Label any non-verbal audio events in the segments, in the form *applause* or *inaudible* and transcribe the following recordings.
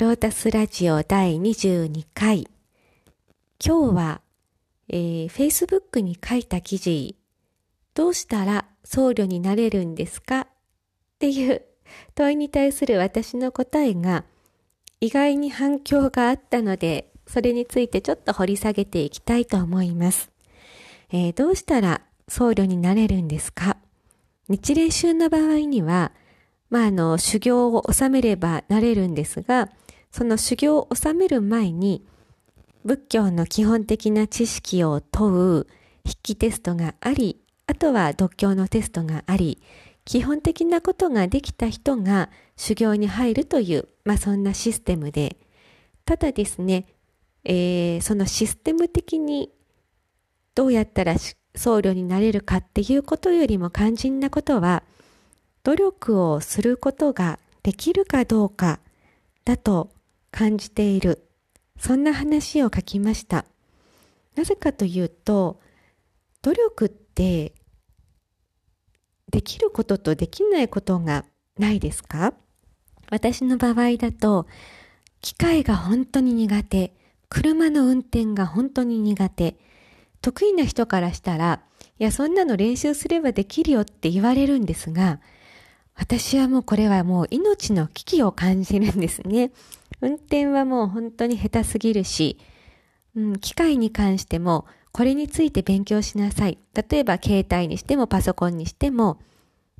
ロータスラジオ第22回。今日は、えー、Facebook に書いた記事、どうしたら僧侶になれるんですか？っていう問いに対する私の答えが意外に反響があったので、それについてちょっと掘り下げていきたいと思います。えー、どうしたら僧侶になれるんですか？日蓮宗の場合には、まあ、あの、修行を収めればなれるんですが、その修行を収める前に、仏教の基本的な知識を問う筆記テストがあり、あとは独協のテストがあり、基本的なことができた人が修行に入るという、まあそんなシステムで、ただですね、えー、そのシステム的にどうやったら僧侶になれるかっていうことよりも肝心なことは、努力をすることができるかどうかだと感じている。そんな話を書きました。なぜかというと、努力ってできることとできないことがないですか？私の場合だと、機械が本当に苦手、車の運転が本当に苦手、得意な人からしたら、いや、そんなの練習すればできるよって言われるんですが、私はもうこれはもう命の危機を感じるんですね。運転はもう本当に下手すぎるし、うん、機械に関してもこれについて勉強しなさい。例えば携帯にしてもパソコンにしても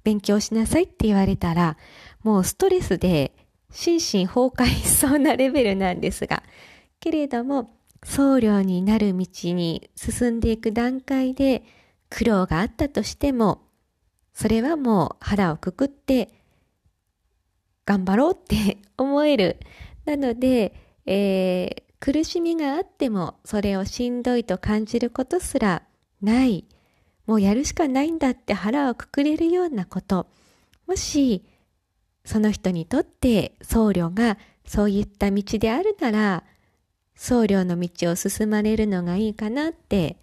勉強しなさいって言われたら、もうストレスで心身崩壊しそうなレベルなんですが、けれども僧侶になる道に進んでいく段階で苦労があったとしてもそれはもう腹をくくって頑張ろうって *laughs* 思える。なので、えー、苦しみがあってもそれをしんどいと感じることすらない。もうやるしかないんだって腹をくくれるようなこと。もし、その人にとって僧侶がそういった道であるなら、僧侶の道を進まれるのがいいかなって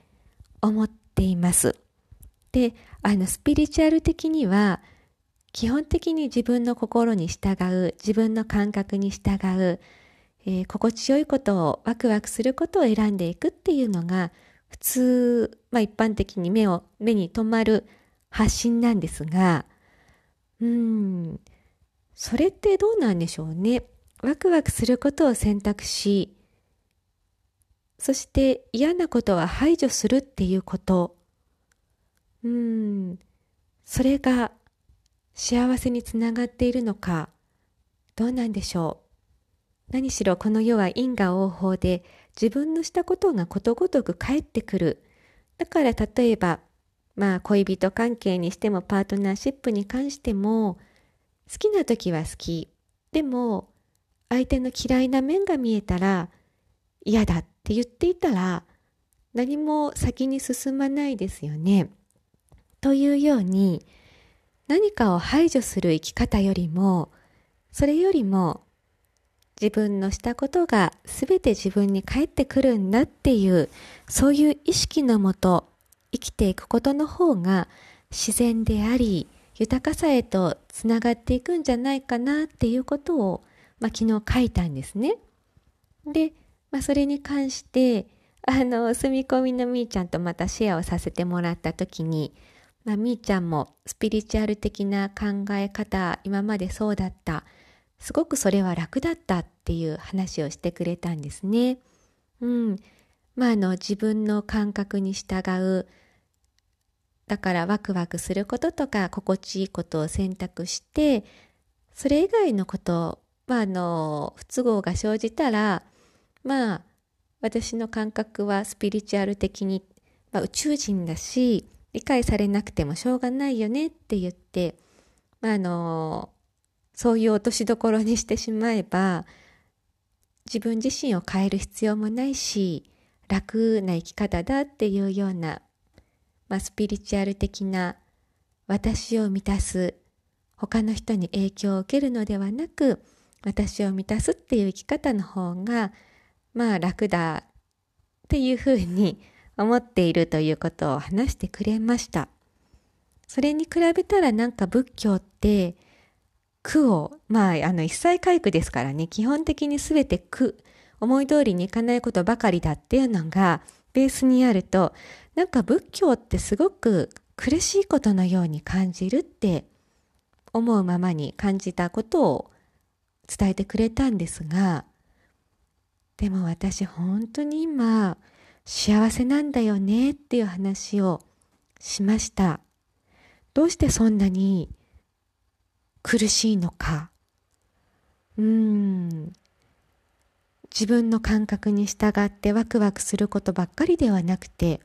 思っています。で、あの、スピリチュアル的には、基本的に自分の心に従う、自分の感覚に従う、えー、心地よいことを、ワクワクすることを選んでいくっていうのが、普通、まあ一般的に目を、目に留まる発信なんですが、うん、それってどうなんでしょうね。ワクワクすることを選択し、そして嫌なことは排除するっていうことうん、それが幸せにつながっているのか、どうなんでしょう。何しろこの世は因果応報で自分のしたことがことごとく返ってくる。だから例えば、まあ恋人関係にしてもパートナーシップに関しても、好きな時は好き。でも、相手の嫌いな面が見えたら、嫌だって言っていたら、何も先に進まないですよね。というように何かを排除する生き方よりもそれよりも自分のしたことが全て自分に返ってくるんだっていうそういう意識のもと生きていくことの方が自然であり豊かさへとつながっていくんじゃないかなっていうことを、まあ、昨日書いたんですね。で、まあ、それに関してあの住み込みのみーちゃんとまたシェアをさせてもらった時にまあ、みーちゃんもスピリチュアル的な考え方、今までそうだった。すごくそれは楽だったっていう話をしてくれたんですね。うん。まあ、あの、自分の感覚に従う。だからワクワクすることとか、心地いいことを選択して、それ以外のこと、まあ、あの、不都合が生じたら、まあ、私の感覚はスピリチュアル的に、まあ、宇宙人だし、理解されなくてもしょうがないよねって言って、まあ、あの、そういう落としどころにしてしまえば、自分自身を変える必要もないし、楽な生き方だっていうような、まあ、スピリチュアル的な私を満たす、他の人に影響を受けるのではなく、私を満たすっていう生き方の方が、まあ楽だっていうふうに思っているということを話してくれました。それに比べたらなんか仏教って苦を、まあ、あの、一切回復ですからね、基本的に全て苦、思い通りにいかないことばかりだっていうのが、ベースにあると、なんか仏教ってすごく苦しいことのように感じるって思うままに感じたことを伝えてくれたんですが、でも私本当に今幸せなんだよねっていう話をしました。どうしてそんなに苦しいのか。うーん。自分の感覚に従ってワクワクすることばっかりではなくて、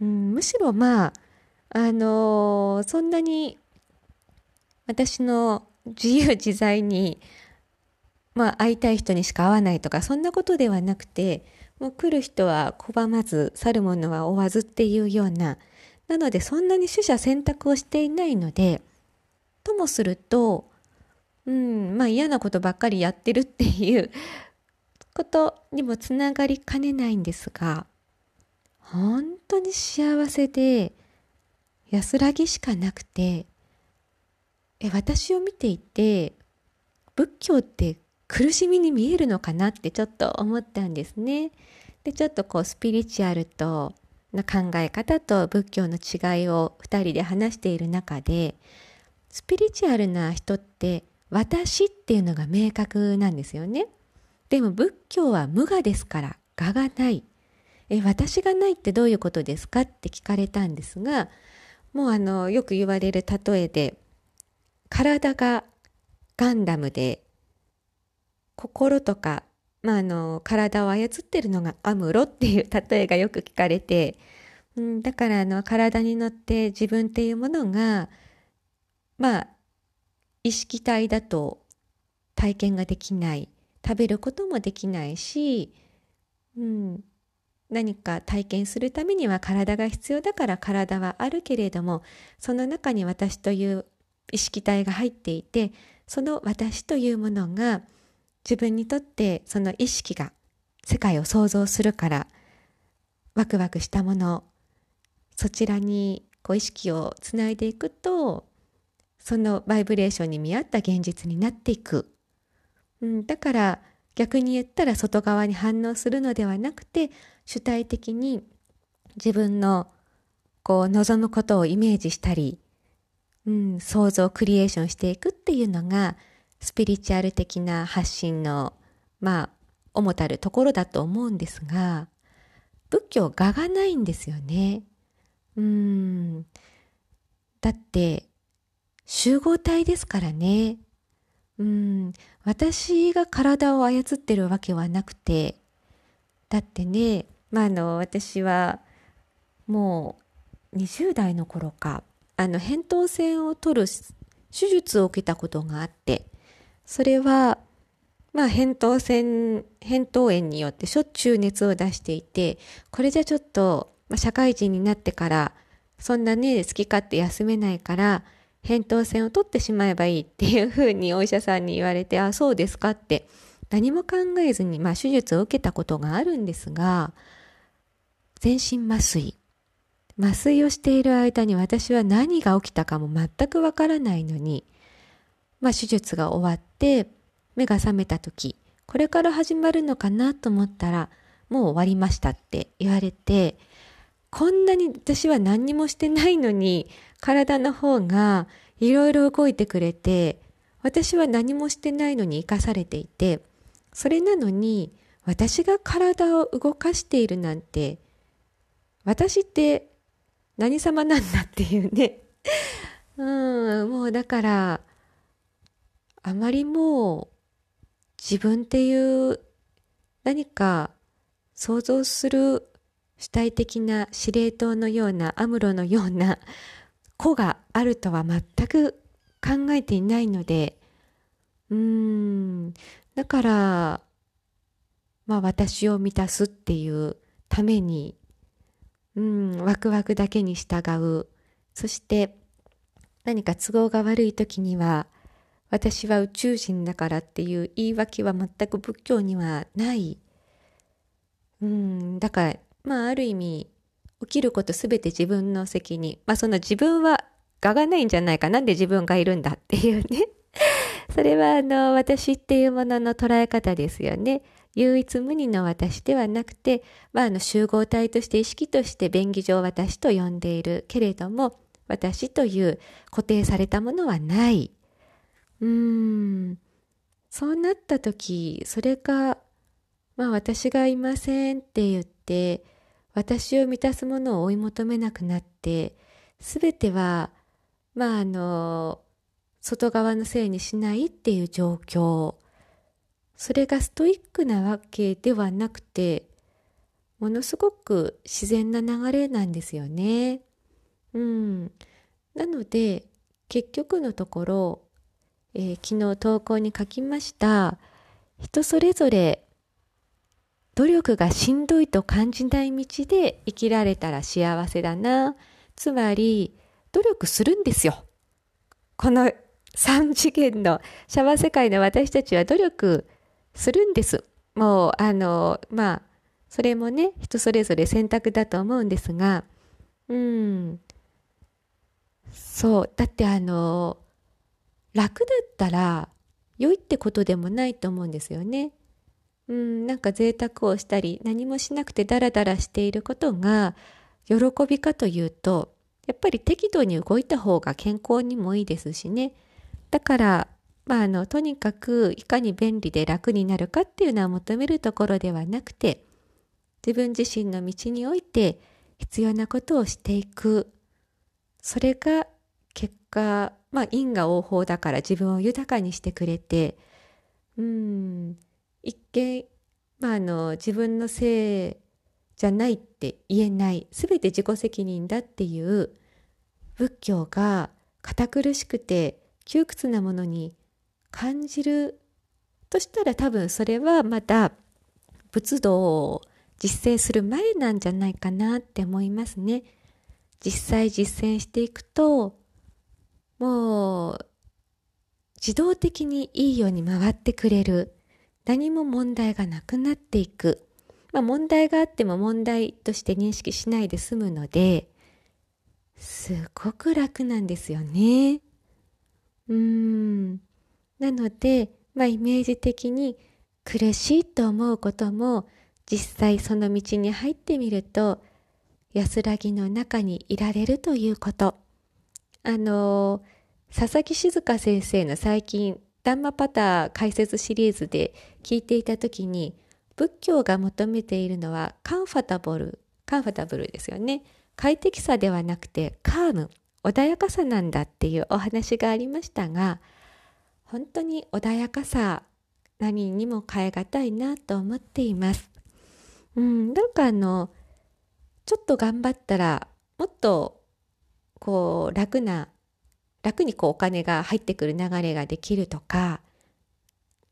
うん、むしろまあ、あのー、そんなに私の自由自在にまあ、会いたい人にしか会わないとか、そんなことではなくて、もう来る人は拒まず、去る者は追わずっていうような、なのでそんなに取捨選択をしていないので、ともすると、うん、まあ嫌なことばっかりやってるっていう *laughs* ことにもつながりかねないんですが、本当に幸せで安らぎしかなくて、え私を見ていて、仏教って苦しみに見えるのかなってちょっと思ったんですね。で、ちょっとこうスピリチュアルとの考え方と仏教の違いを2人で話している中で、スピリチュアルな人って私っていうのが明確なんですよね。でも仏教は無我ですから我がない。え、私がないってどういうことですかって聞かれたんですが、もうあの、よく言われる例えで、体がガンダムで心とか、まあ、あの、体を操ってるのがアムロっていう例えがよく聞かれて、うん、だからあの、体に乗って自分っていうものが、まあ、意識体だと体験ができない。食べることもできないし、うん、何か体験するためには体が必要だから体はあるけれども、その中に私という意識体が入っていて、その私というものが自分にとってその意識が世界を想像するからワクワクしたものそちらにこう意識をつないでいくとそのバイブレーションに見合った現実になっていく、うん、だから逆に言ったら外側に反応するのではなくて主体的に自分のこう望むことをイメージしたり、うん、想像クリエーションしていくっていうのがスピリチュアル的な発信の、まあ、主たるところだと思うんですが、仏教我がないんですよね。うん。だって、集合体ですからね。うん。私が体を操ってるわけはなくて、だってね、まあ、あの、私は、もう、20代の頃か、あの、扁桃腺を取る手術を受けたことがあって、それは、まあ、扁桃腺、扁桃炎によってしょっちゅう熱を出していて、これじゃちょっと、まあ、社会人になってから、そんなね、好き勝手休めないから、扁桃腺を取ってしまえばいいっていうふうにお医者さんに言われて、あ、そうですかって、何も考えずに、まあ、手術を受けたことがあるんですが、全身麻酔。麻酔をしている間に私は何が起きたかも全くわからないのに、まあ、手術が終わって目が覚めた時これから始まるのかなと思ったらもう終わりましたって言われてこんなに私は何にもしてないのに体の方がいろいろ動いてくれて私は何もしてないのに生かされていてそれなのに私が体を動かしているなんて私って何様なんだっていうね。*laughs* うんもうだからあまりもう自分っていう何か想像する主体的な司令塔のようなアムロのような子があるとは全く考えていないのでうーん。だからまあ私を満たすっていうためにうんワクワクだけに従う。そして何か都合が悪い時には私は宇宙人だからっていう言い訳は全く仏教にはない。うん、だから、まあある意味、起きることすべて自分の責任。まあその自分は我がないんじゃないか。なんで自分がいるんだっていうね。*laughs* それはあの、私っていうものの捉え方ですよね。唯一無二の私ではなくて、まあ、あの集合体として意識として便宜上私と呼んでいるけれども、私という固定されたものはない。うーん。そうなった時、それが、まあ私がいませんって言って、私を満たすものを追い求めなくなって、すべては、まああの、外側のせいにしないっていう状況。それがストイックなわけではなくて、ものすごく自然な流れなんですよね。うん。なので、結局のところ、えー、昨日投稿に書きました、人それぞれ努力がしんどいと感じない道で生きられたら幸せだな。つまり、努力するんですよ。この3次元のシャワー世界の私たちは努力するんです。もう、あの、まあ、それもね、人それぞれ選択だと思うんですが、うん。そう。だってあの、楽だったら良いってことでもないと思うんですよね。うん、なんか贅沢をしたり、何もしなくてダラダラしていることが喜びかというと、やっぱり適度に動いた方が健康にもいいですしね。だから、まあ、あの、とにかくいかに便利で楽になるかっていうのは求めるところではなくて、自分自身の道において必要なことをしていく。それが結果、まあ、因果応報だから自分を豊かにしてくれて、うん、一見、まあ、あの、自分のせいじゃないって言えない、すべて自己責任だっていう仏教が堅苦しくて窮屈なものに感じるとしたら多分それはまた仏道を実践する前なんじゃないかなって思いますね。実際実践していくともう自動的にいいように回ってくれる何も問題がなくなっていく。まあ問題があっても問題として認識しないで済むので、すごく楽なんですよね。うーん。なので、まあイメージ的に苦しいと思うことも実際その道に入ってみると安らぎの中にいられるということ。あの、佐々木静香先生の最近、ダンマパター解説シリーズで聞いていた時に、仏教が求めているのはカンファタブル、カンファタブルですよね。快適さではなくてカーム、穏やかさなんだっていうお話がありましたが、本当に穏やかさ何にも変え難いなと思っています。うん、なんかあの、ちょっと頑張ったらもっとこう楽な、楽にこうお金が入ってくる流れができるとか、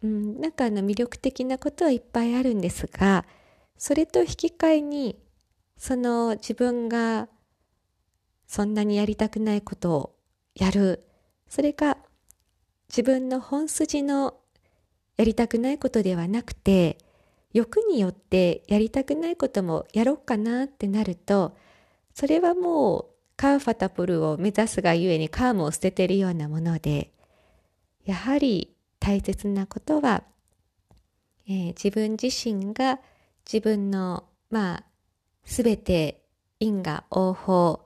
うん、なんかあの魅力的なことはいっぱいあるんですが、それと引き換えに、その自分がそんなにやりたくないことをやる。それが自分の本筋のやりたくないことではなくて、欲によってやりたくないこともやろうかなってなると、それはもうカーファタプルを目指すがゆえにカームを捨てているようなもので、やはり大切なことは、えー、自分自身が自分の、まあ、すべて因果応報、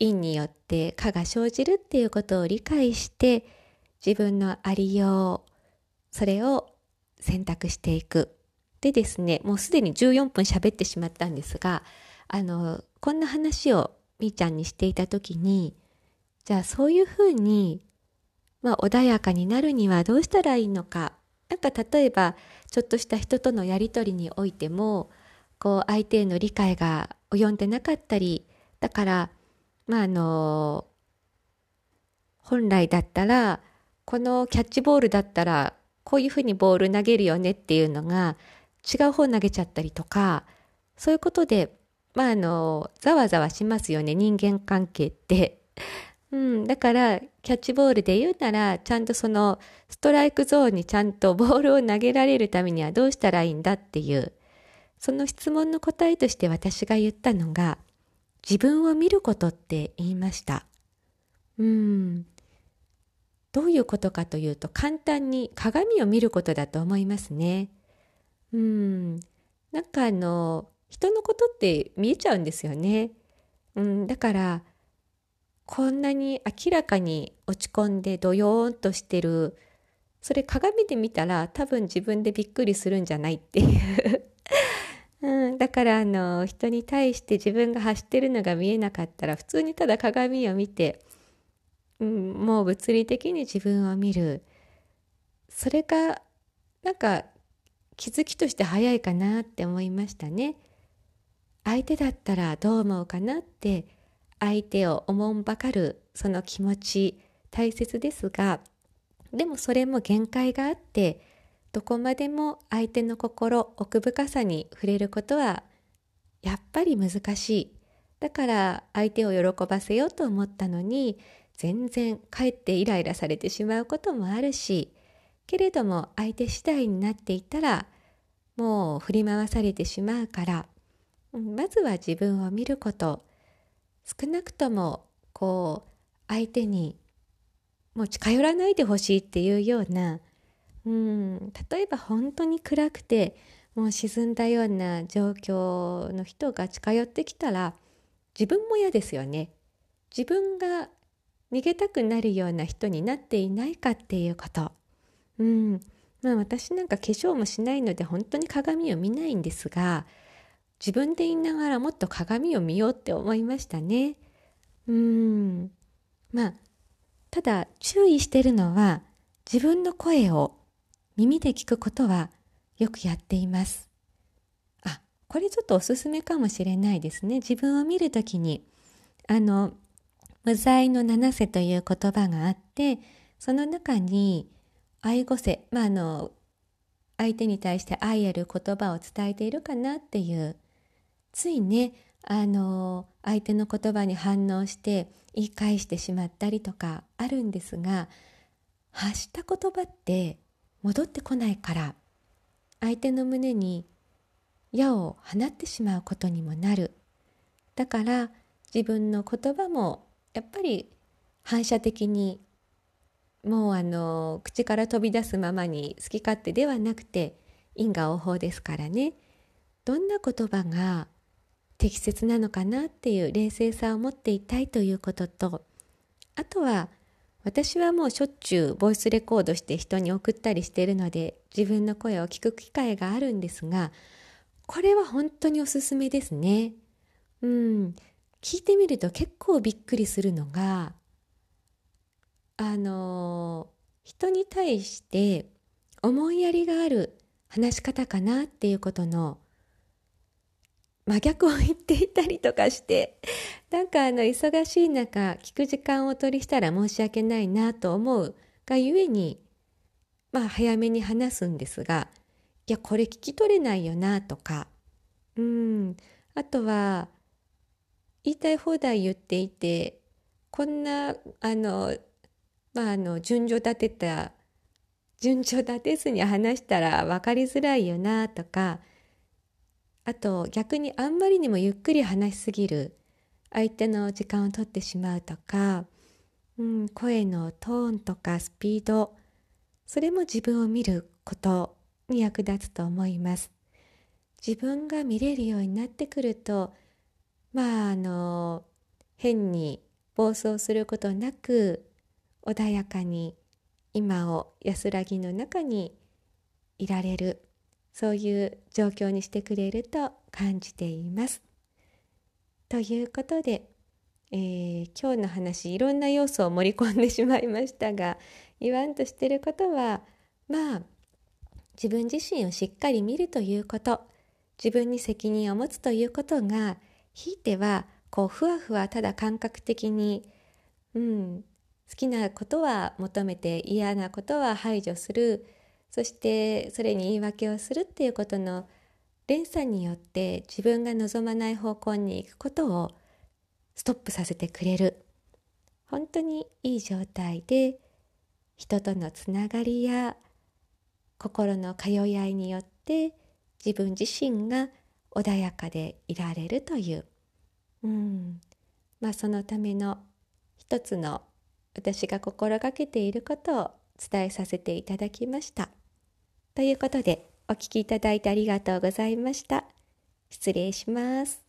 因によって果が生じるっていうことを理解して、自分のありよう、それを選択していく。でですね、もうすでに14分喋ってしまったんですが、あの、こんな話をみーちゃんにしていた時に、じゃあそういうふうに、まあ穏やかになるにはどうしたらいいのか。なんか例えば、ちょっとした人とのやりとりにおいても、こう相手への理解が及んでなかったり、だから、まああの、本来だったら、このキャッチボールだったら、こういうふうにボール投げるよねっていうのが、違う方投げちゃったりとか、そういうことで、まああの、ざわざわしますよね、人間関係って。*laughs* うん、だから、キャッチボールで言うなら、ちゃんとその、ストライクゾーンにちゃんとボールを投げられるためにはどうしたらいいんだっていう、その質問の答えとして私が言ったのが、自分を見ることって言いました。うん。どういうことかというと簡単に鏡を見ることだと思いますね。うん。なんかあの、人のことって見えちゃうんですよね。うん、だからこんなに明らかに落ち込んでドヨーンとしてるそれ鏡で見たら多分自分でびっくりするんじゃないっていう *laughs* うん、だからあの人に対して自分が走ってるのが見えなかったら普通にただ鏡を見て、うん、もう物理的に自分を見るそれがなんか気づきとして早いかなって思いましたね。相手だったらどう思うかなって相手をおもんばかるその気持ち大切ですがでもそれも限界があってどこまでも相手の心奥深さに触れることはやっぱり難しい。だから相手を喜ばせようと思ったのに全然かえってイライラされてしまうこともあるしけれども相手次第になっていたらもう振り回されてしまうからまずは自分を見ること少なくともこう相手にもう近寄らないでほしいっていうようなうん例えば本当に暗くてもう沈んだような状況の人が近寄ってきたら自分も嫌ですよね。自分が逃げたくなるような人になっていないかっていうこと。うん。まあ私なんか化粧もしないので本当に鏡を見ないんですが自分で言いながらもっと鏡を見ようって思いましたね。うん。まあ、ただ注意してるのは自分の声を耳で聞くことはよくやっています。あ、これちょっとおすすめかもしれないですね。自分を見るときに、あの、無罪の七瀬という言葉があって、その中に愛語瀬、まあ、あの、相手に対して愛ある言葉を伝えているかなっていうついねあの相手の言葉に反応して言い返してしまったりとかあるんですが発した言葉って戻ってこないから相手の胸に矢を放ってしまうことにもなる。だから自分の言葉もやっぱり反射的にもうあの口から飛び出すままに好き勝手ではなくて因果応報ですからね。どんな言葉が適切なのかなっていう冷静さを持っていたいということとあとは私はもうしょっちゅうボイスレコードして人に送ったりしているので自分の声を聞く機会があるんですがこれは本当におすすめですね。うん。聞いてみると結構びっくりするのがあの人に対して思いやりがある話し方かなっていうことの真逆を言っていたりとかしてなんかあの忙しい中聞く時間を取りしたら申し訳ないなと思うがゆえにまあ早めに話すんですがいやこれ聞き取れないよなとかうん。あとは言いたい放題言っていてこんなあのまああの順序立てた順序立てずに話したら分かりづらいよなとかあと逆にあんまりにもゆっくり話しすぎる相手の時間を取ってしまうとか、うん、声のトーンとかスピードそれも自分を見ることに役立つと思います。自分が見れるようになってくるとまああの変に暴走することなく穏やかに今を安らぎの中にいられる。そういう状況にしてくれると感じています。ということで、えー、今日の話いろんな要素を盛り込んでしまいましたが言わんとしてることはまあ自分自身をしっかり見るということ自分に責任を持つということがひいてはこうふわふわただ感覚的に、うん、好きなことは求めて嫌なことは排除するそしてそれに言い訳をするっていうことの連鎖によって自分が望まない方向に行くことをストップさせてくれる。本当にいい状態で人とのつながりや心の通い合いによって自分自身が穏やかでいられるという、うん、まあそのための一つの私が心がけていることを伝えさせていただきました。ということで、お聴きいただいてありがとうございました。失礼します。